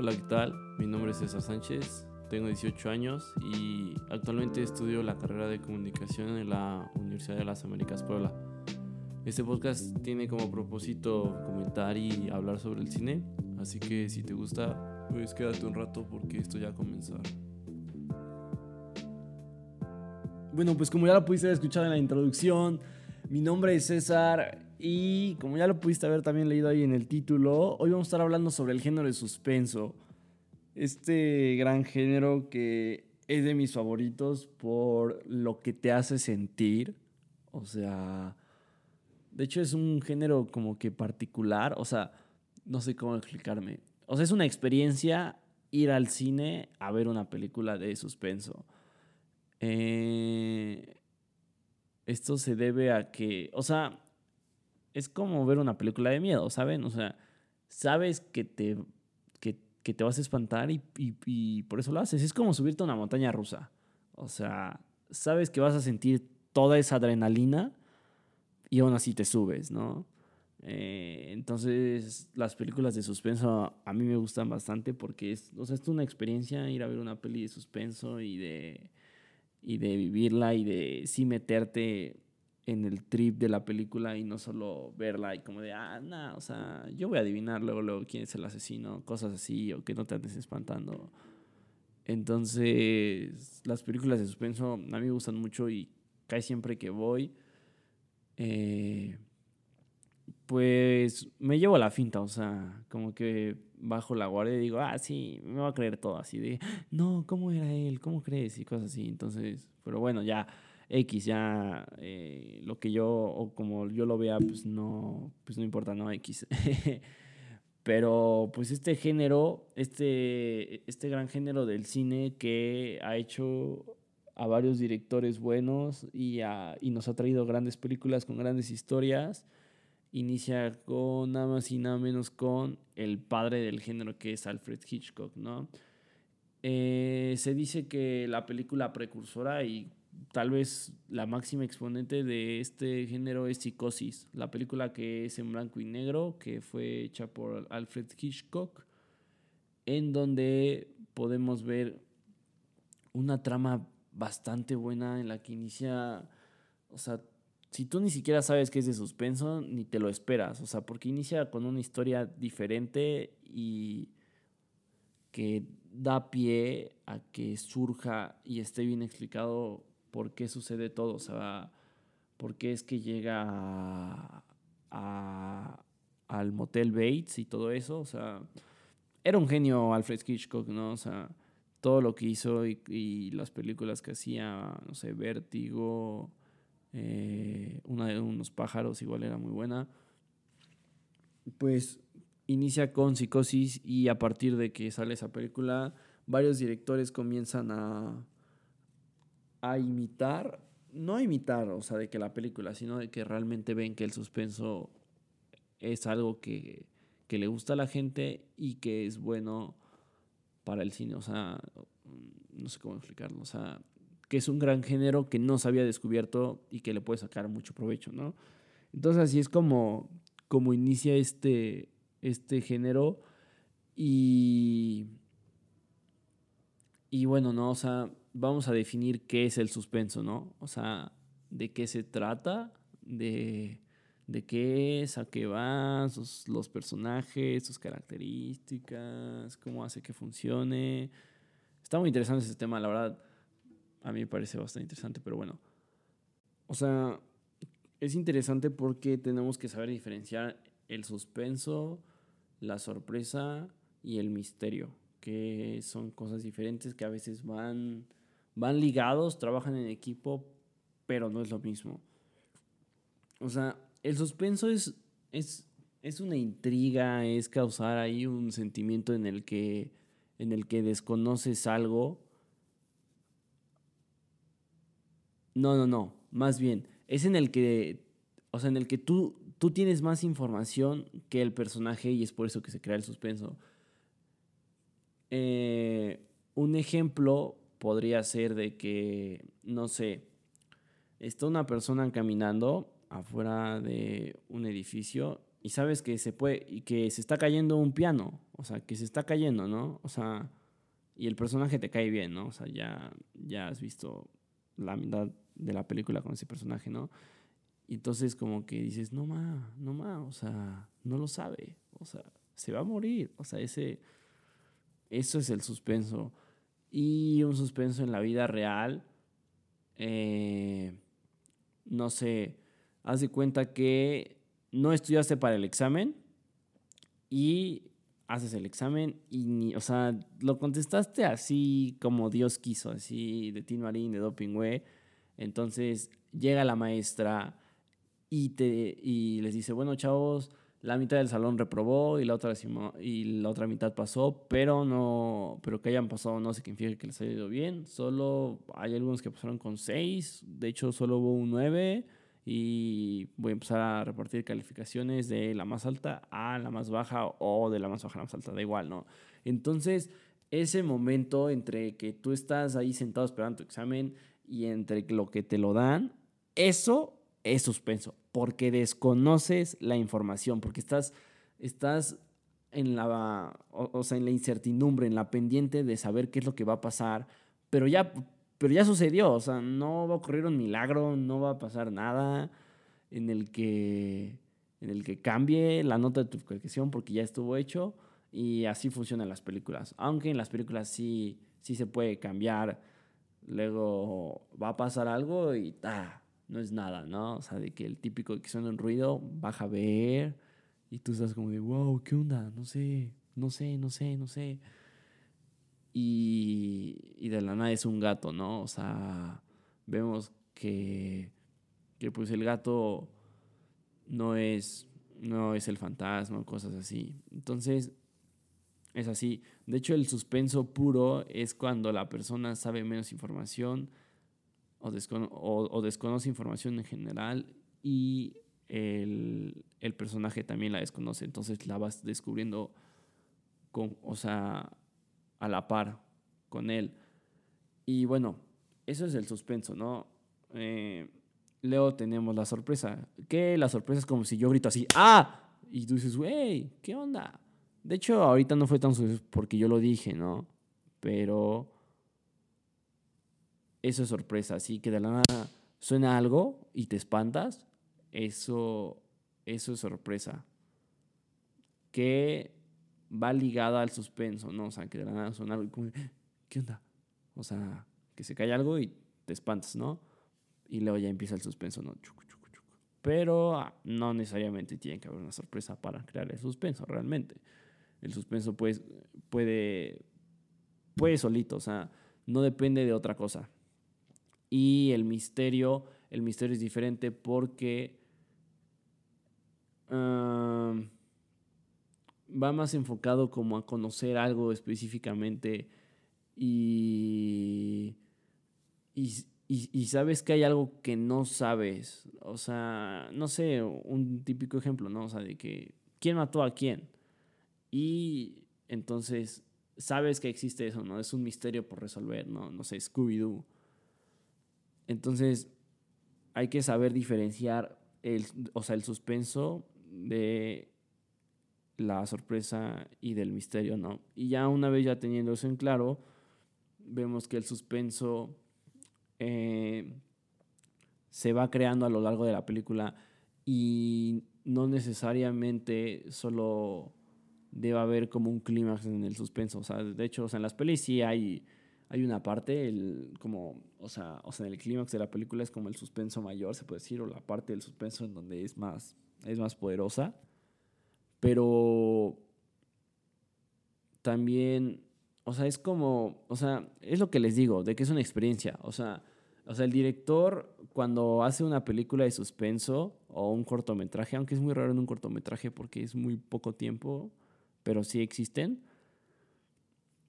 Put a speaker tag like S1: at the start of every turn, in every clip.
S1: Hola, ¿qué tal? Mi nombre es César Sánchez, tengo 18 años y actualmente estudio la carrera de comunicación en la Universidad de las Américas Puebla. Este podcast tiene como propósito comentar y hablar sobre el cine, así que si te gusta, pues quédate un rato porque esto ya comenzar.
S2: Bueno, pues como ya lo pudiste haber escuchado en la introducción, mi nombre es César y como ya lo pudiste haber también leído ahí en el título, hoy vamos a estar hablando sobre el género de suspenso. Este gran género que es de mis favoritos por lo que te hace sentir. O sea, de hecho es un género como que particular. O sea, no sé cómo explicarme. O sea, es una experiencia ir al cine a ver una película de suspenso. Eh, esto se debe a que, o sea, es como ver una película de miedo, ¿saben? O sea, sabes que te, que, te vas a espantar y, y, por eso lo haces. Es como subirte a una montaña rusa. O sea, sabes que vas a sentir toda esa adrenalina y aún así te subes, ¿no? Eh, entonces, las películas de suspenso a mí me gustan bastante porque es, o sea, es una experiencia ir a ver una peli de suspenso y de, y de vivirla y de sí meterte en el trip de la película y no solo verla y como de, ah, no, o sea, yo voy a adivinar luego, luego quién es el asesino, cosas así, o que no te andes espantando. Entonces, las películas de suspenso a mí me gustan mucho y casi siempre que voy, eh, pues me llevo la finta, o sea, como que bajo la guardia y digo, ah, sí, me va a creer todo, así de, no, ¿cómo era él? ¿Cómo crees? Y cosas así. Entonces, pero bueno, ya X, ya eh, lo que yo, o como yo lo vea, pues no, pues no importa, no X. Pero pues este género, este, este gran género del cine que ha hecho a varios directores buenos y, y nos ha traído grandes películas con grandes historias, inicia con nada más y nada menos con el padre del género que es Alfred Hitchcock, ¿no? Eh, se dice que la película precursora y tal vez la máxima exponente de este género es Psicosis, la película que es en blanco y negro, que fue hecha por Alfred Hitchcock, en donde podemos ver una trama bastante buena en la que inicia, o sea, si tú ni siquiera sabes que es de suspenso, ni te lo esperas, o sea, porque inicia con una historia diferente y que da pie a que surja y esté bien explicado por qué sucede todo, o sea, por qué es que llega al motel Bates y todo eso, o sea, era un genio Alfred Hitchcock, ¿no? O sea, todo lo que hizo y, las películas que hacía, no sé, Vértigo, eh, una de unos pájaros igual era muy buena. Pues inicia con Psicosis y a partir de que sale esa película, varios directores comienzan a, a imitar, no a imitar, o sea, de que la película, sino de que realmente ven que el suspenso es algo que, que le gusta a la gente y que es bueno para el cine, o sea, no sé cómo explicarlo, o sea, que es un gran género que no se había descubierto y que le puede sacar mucho provecho, ¿no? Entonces así es como, como inicia este, este género y, y bueno, ¿no? O sea, vamos a definir qué es el suspenso, ¿no? O sea, de qué se trata, de, de qué es, a qué van, los personajes, sus características, cómo hace que funcione. Está muy interesante ese tema, la verdad. A mí me parece bastante interesante, pero bueno. O sea, es interesante porque tenemos que saber diferenciar el suspenso, la sorpresa y el misterio, que son cosas diferentes que a veces van van ligados, trabajan en equipo, pero no es lo mismo. O sea, el suspenso es, es, es una intriga, es causar ahí un sentimiento en el que, en el que desconoces algo. No, no, no, más bien, es en el que, o sea, en el que tú, tú tienes más información que el personaje y es por eso que se crea el suspenso. Eh, un ejemplo podría ser de que, no sé, está una persona caminando afuera de un edificio y sabes que se puede, y que se está cayendo un piano, o sea, que se está cayendo, ¿no? O sea, y el personaje te cae bien, ¿no? O sea, ya, ya has visto la mitad de la película con ese personaje, ¿no? Y entonces como que dices, no ma, no ma, o sea, no lo sabe, o sea, se va a morir, o sea, ese, eso es el suspenso. Y un suspenso en la vida real, eh, no sé, haz de cuenta que no estudiaste para el examen y haces el examen y ni, o sea, lo contestaste así como Dios quiso, así de Tim Marín, de Doping Way. Entonces llega la maestra y, te, y les dice, bueno, chavos, la mitad del salón reprobó y la otra, y la otra mitad pasó, pero no, pero que hayan pasado no significa que les haya ido bien. Solo hay algunos que pasaron con 6, de hecho solo hubo un 9 y voy a empezar a repartir calificaciones de la más alta a la más baja o de la más baja a la más alta, da igual, ¿no? Entonces, ese momento entre que tú estás ahí sentado esperando tu examen y entre lo que te lo dan, eso es suspenso, porque desconoces la información, porque estás, estás en la, o, sea, en la incertidumbre, en la pendiente de saber qué es lo que va a pasar, pero ya pero ya sucedió, o sea, no va a ocurrir un milagro, no va a pasar nada en el que, en el que cambie la nota de tu calificación porque ya estuvo hecho y así funcionan las películas. Aunque en las películas sí, sí se puede cambiar, luego va a pasar algo y ah, no es nada, ¿no? O sea, de que el típico que suena un ruido, baja a ver y tú estás como de, wow, ¿qué onda? No sé, no sé, no sé, no sé y, de la nada es un gato, ¿no? O sea, vemos que, que pues el gato no es, no es el fantasma, cosas así. Entonces, es así. De hecho, el suspenso puro es cuando la persona sabe menos información o, o, desconoce información en general y el, el, personaje también la desconoce. Entonces la vas descubriendo con, o sea, a la par con él. Y bueno, eso es el suspenso, ¿no? Eh, luego tenemos la sorpresa. Que la sorpresa es como si yo grito así, ¡ah! Y dices, güey, ¿qué onda? De hecho, ahorita no fue tan porque yo lo dije, ¿no? Pero eso es sorpresa. Así que de la nada suena algo y te espantas. Eso, eso es sorpresa. Que va ligada al suspenso, ¿no? O sea, que de la nada suena algo y como, ¿qué onda? O sea, que se cae algo y te espantas, ¿no? Y luego ya empieza el suspenso, ¿no? Pero ah, no necesariamente tiene que haber una sorpresa para crear el suspenso, realmente. El suspenso pues, puede, puede solito, o sea, no depende de otra cosa. Y el misterio, el misterio es diferente porque... Va más enfocado como a conocer algo específicamente y, y, sabes que hay algo que no sabes. O sea, no sé, un típico ejemplo, ¿no? O sea, de que quién mató a quién. Y entonces sabes que existe eso, ¿no? Es un misterio por resolver, ¿no? No sé, Scooby-Doo. Entonces hay que saber diferenciar el, o sea, el suspenso de la sorpresa y del misterio, ¿no? Y ya una vez ya teniendo eso en claro, vemos que el suspenso eh, se va creando a lo largo de la película y no necesariamente solo debe haber como un clímax en el suspenso. O sea, de hecho, o sea, en las pelis sí hay, hay una parte, el, como, o sea, o sea, en el clímax de la película es como el suspenso mayor, se puede decir, o la parte del suspenso en donde es más, es más poderosa. Pero también, o sea, es como, o sea, es lo que les digo, de que es una experiencia. O sea, o sea, el director cuando hace una película de suspenso o un cortometraje, aunque es muy raro en un cortometraje porque es muy poco tiempo, pero sí existen,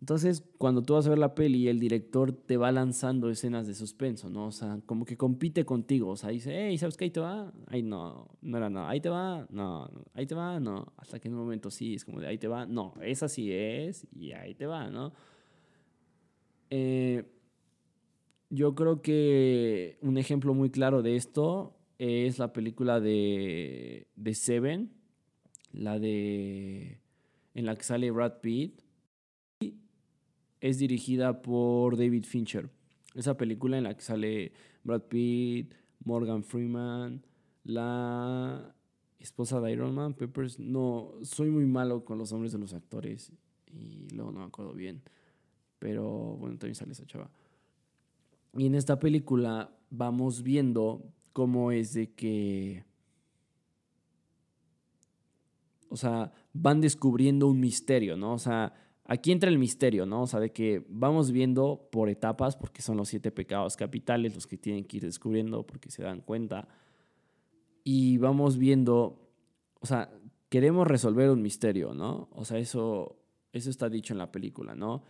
S2: entonces, cuando tú vas a ver la peli, el director te va lanzando escenas de suspenso, ¿no? O sea, como que compite contigo. O sea, dice, hey, ¿sabes qué? Ahí te va. Ahí no, no era no. Ahí te va. No, ahí te va. No. Hasta que en un momento sí, es como de ahí te va. No, esa sí es y ahí te va, ¿no? Eh, yo creo que un ejemplo muy claro de esto es la película de, de Seven, la de en la que sale Brad Pitt es dirigida por David Fincher. Esa película en la que sale Brad Pitt, Morgan Freeman, la esposa de Iron Man, Peppers. No, soy muy malo con los nombres de los actores y luego no me acuerdo bien. Pero bueno, también sale esa chava. Y en esta película vamos viendo cómo es de que... O sea, van descubriendo un misterio, ¿no? O sea, aquí entra el misterio, ¿no? O sea, de que vamos viendo por etapas, porque son los siete pecados capitales los que tienen que ir descubriendo, porque se dan cuenta. Y vamos viendo, o sea, queremos resolver un misterio, ¿no? O sea, eso, eso está dicho en la película, ¿no?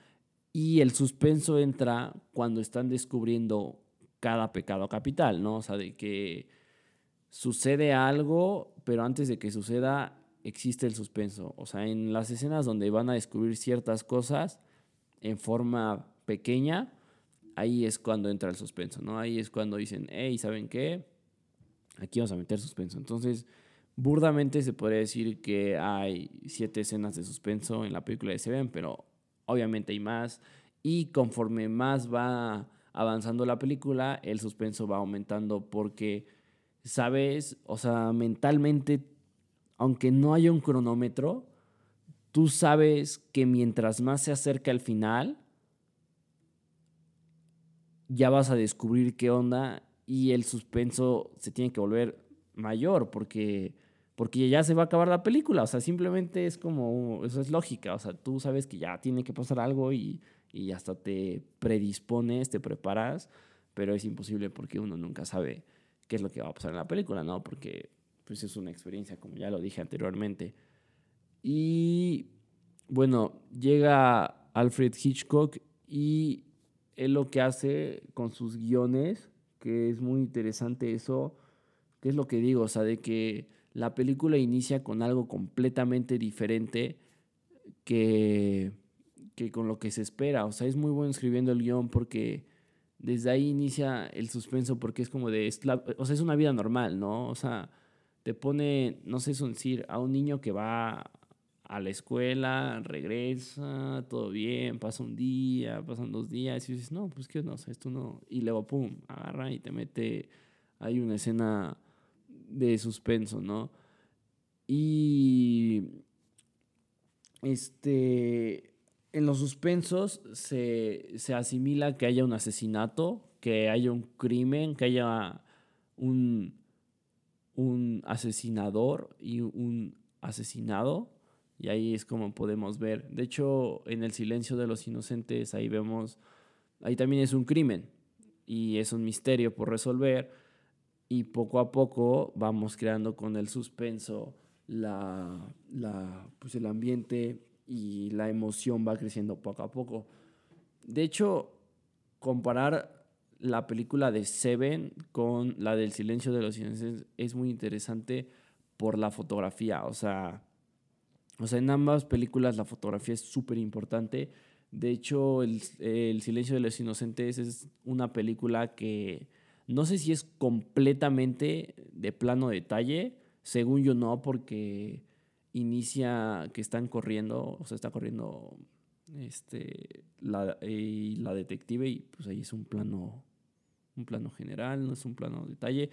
S2: Y el suspenso entra cuando están descubriendo cada pecado capital, ¿no? O sea, de que sucede algo, pero antes de que suceda existe el suspenso. O sea, en las escenas donde van a descubrir ciertas cosas en forma pequeña, ahí es cuando entra el suspenso, ¿no? Ahí es cuando dicen, hey, ¿saben qué? Aquí vamos a meter suspenso. Entonces, burdamente se podría decir que hay siete escenas de suspenso en la película de Seven, pero obviamente hay más. Y conforme más va avanzando la película, el suspenso va aumentando porque, sabes, o sea, mentalmente aunque no haya un cronómetro, tú sabes que mientras más se acerca al final, ya vas a descubrir qué onda y el suspenso se tiene que volver mayor porque, porque ya se va a acabar la película. O sea, simplemente es como, eso es lógica. O sea, tú sabes que ya tiene que pasar algo y, y hasta te predispones, te preparas, pero es imposible porque uno nunca sabe qué es lo que va a pasar en la película, ¿no? Porque pues es una experiencia, como ya lo dije anteriormente. Y bueno, llega Alfred Hitchcock y él lo que hace con sus guiones, que es muy interesante eso, que es lo que digo, o sea, de que la película inicia con algo completamente diferente que, que con lo que se espera. O sea, es muy bueno escribiendo el guion porque desde ahí inicia el suspenso porque es como de, o sea, es una vida normal, ¿no? O sea, te pone, no sé decir, a un niño que va a la escuela, regresa, todo bien, pasa un día, pasan dos días, y dices, no, pues qué no, esto no. Y luego, pum, agarra y te mete, hay una escena de suspenso, ¿no? Y. Este. En los suspensos se asimila que haya un asesinato, que haya un crimen, que haya un, un asesinador y un asesinado. Y ahí es como podemos ver. De hecho, en el silencio de los inocentes, ahí vemos, ahí también es un crimen y es un misterio por resolver. Y poco a poco vamos creando con el suspenso la, la, pues el ambiente y la emoción va creciendo poco a poco. De hecho, comparar la película de Seven con la del Silencio de los Inocentes es muy interesante por la fotografía. O sea, o sea en ambas películas la fotografía es súper importante. De hecho, el, el, Silencio de los Inocentes es una película que no sé si es completamente de plano detalle. Según yo no, porque inicia que están corriendo, o sea, está corriendo este, la, la detective y pues ahí es un plano un plano general, no es un plano detalle,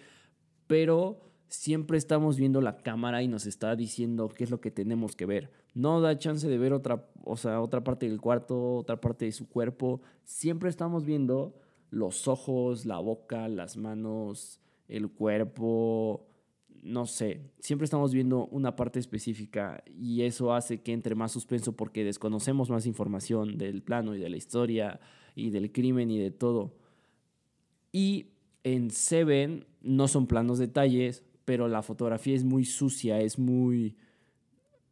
S2: pero siempre estamos viendo la cámara y nos está diciendo qué es lo que tenemos que ver. No da chance de ver otra, o sea, otra parte del cuarto, otra parte de su cuerpo. Siempre estamos viendo los ojos, la boca, las manos, el cuerpo, no sé, siempre estamos viendo una parte específica y eso hace que entre más suspenso porque desconocemos más información del plano y de la historia y del crimen y de todo. Y en Seven no son planos detalles, pero la fotografía es muy sucia, es muy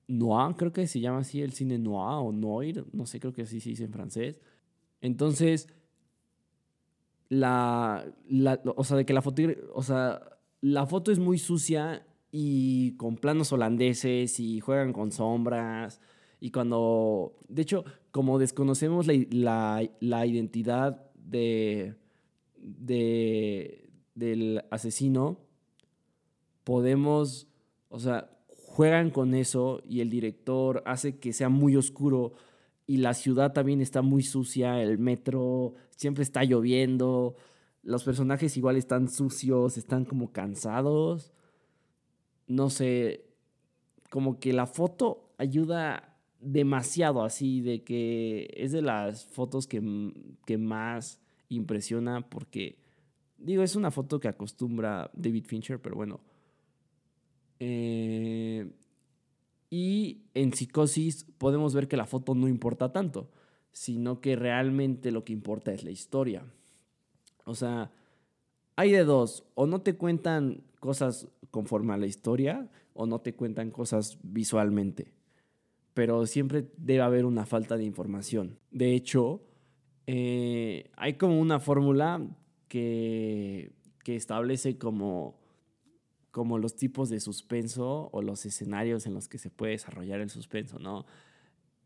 S2: noir, creo que se llama así el cine noir o noir, no sé, creo que así se dice en francés. Entonces, la, o sea, de que la foto, o sea, la foto es muy sucia y con planos holandeses y juegan con sombras. Y cuando, de hecho, como desconocemos la, la identidad de, de, del asesino, podemos, o sea, juegan con eso y el director hace que sea muy oscuro y la ciudad también está muy sucia, el metro siempre está lloviendo, los personajes igual están sucios, están como cansados. No sé, como que la foto ayuda demasiado así, de que es de las fotos que, que más impresiona porque, digo, es una foto que acostumbra David Fincher, pero bueno. Eh, y en psicosis podemos ver que la foto no importa tanto, sino que realmente lo que importa es la historia. O sea, hay de dos, o no te cuentan cosas conforme a la historia, o no te cuentan cosas visualmente. Pero siempre debe haber una falta de información. De hecho, eh, hay como una fórmula que, que establece como como los tipos de suspenso o los escenarios en los que se puede desarrollar el suspenso, ¿no?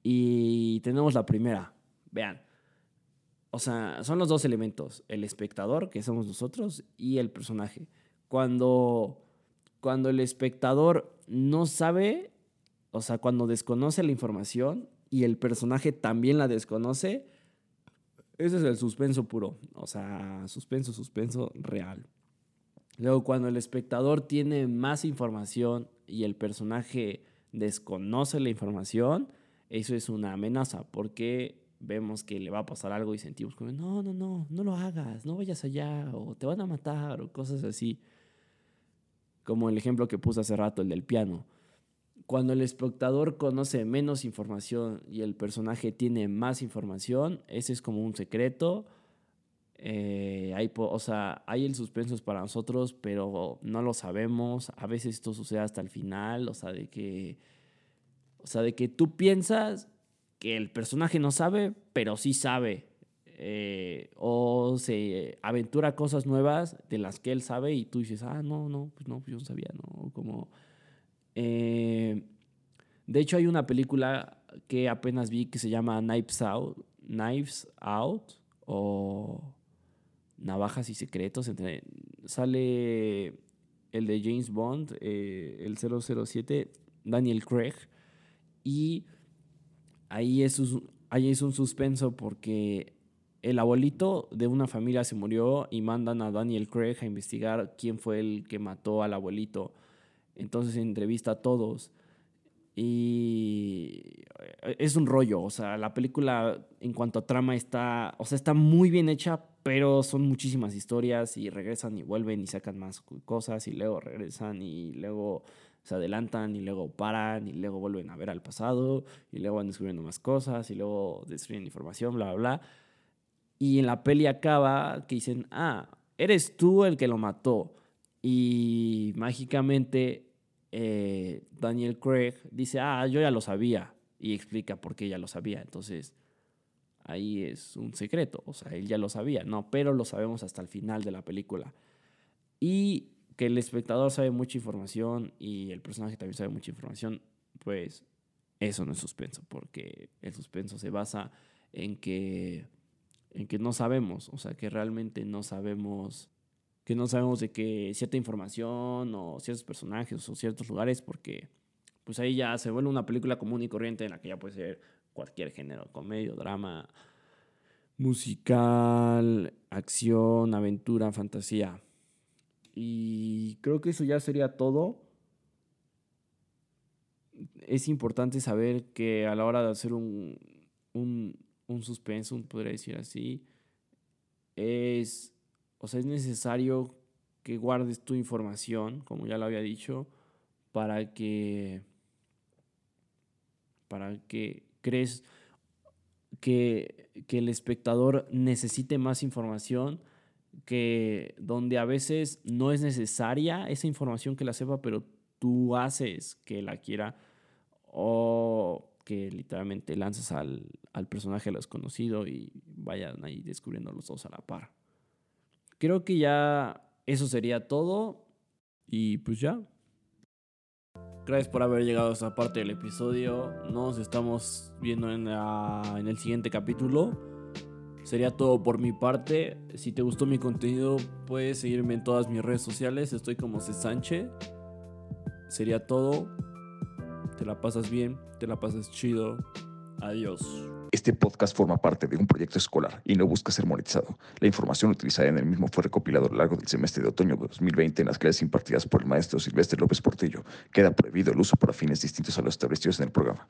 S2: Y tenemos la primera, vean. O sea, son los dos elementos, el espectador, que somos nosotros, y el personaje. Cuando, cuando el espectador no sabe, o sea, cuando desconoce la información y el personaje también la desconoce, ese es el suspenso puro. O sea, suspenso, suspenso real. Luego, cuando el espectador tiene más información y el personaje desconoce la información, eso es una amenaza, porque vemos que le va a pasar algo y sentimos como, no, no, no, no lo hagas, no vayas allá, o te van a matar, o cosas así. Como el ejemplo que puse hace rato, el del piano. Cuando el espectador conoce menos información y el personaje tiene más información, ese es como un secreto eh, hay, o sea, hay el suspenso para nosotros, pero no lo sabemos. A veces esto sucede hasta el final, o sea, de que, o sea, de que tú piensas que el personaje no sabe, pero sí sabe. Eh, o se aventura cosas nuevas de las que él sabe y tú dices, ah, no, no, pues no, pues yo no sabía, ¿no? Como... Eh, de hecho, hay una película que apenas vi que se llama Knives Out, Knives Out o Navajas y Secretos. Entre, sale el de James Bond, eh, el 007, Daniel Craig. Y ahí es, ahí es un suspenso porque el abuelito de una familia se murió y mandan a Daniel Craig a investigar quién fue el que mató al abuelito. Entonces entrevista a todos. Y es un rollo, o sea, la película en cuanto a trama está, o sea, está muy bien hecha, pero son muchísimas historias y regresan y vuelven y sacan más cosas y luego regresan y luego se adelantan y luego paran y luego vuelven a ver al pasado y luego van descubriendo más cosas y luego destruyen información, bla, bla, bla. Y en la peli acaba que dicen, ah, eres tú el que lo mató. Y mágicamente eh, Daniel Craig dice, ah, yo ya lo sabía. Y explica por qué ya lo sabía. Entonces ahí es un secreto, o sea, él ya lo sabía, no, pero lo sabemos hasta el final de la película. Y que el espectador sabe mucha información y el personaje también sabe mucha información, pues eso no es suspenso, porque el suspenso se basa en que, en que no sabemos, o sea, que realmente no sabemos, que no sabemos de que cierta información o ciertos personajes o ciertos lugares, porque pues ahí ya se vuelve una película común y corriente en la que ya puede ser cualquier género, comedia, drama, musical, acción, aventura, fantasía. Y creo que eso ya sería todo. Es importante saber que a la hora de hacer un, un, un suspenso, podría decir así, es, o sea, es necesario que guardes tu información, como ya lo había dicho, para que, para que crees que, el espectador necesite más información, que donde a veces no es necesaria esa información que la sepa, pero tú haces que la quiera o que literalmente lanzas al, al personaje desconocido y vayan ahí descubriendo los dos a la par. Creo que ya eso sería todo y pues ya, Gracias por haber llegado a esta parte del episodio. Nos estamos viendo en, en el siguiente capítulo. Sería todo por mi parte. Si te gustó mi contenido, puedes seguirme en todas mis redes sociales. Estoy como C. Sánchez. Sería todo. te la pasas bien, te la pasas chido. Adiós.
S3: Este podcast forma parte de un proyecto escolar y no busca ser monetizado. La información utilizada en el mismo fue recopilada a lo largo del semestre de otoño de 2020 en las clases impartidas por el maestro Silvestre López Portillo. Queda prohibido el uso para fines distintos a los establecidos en el programa.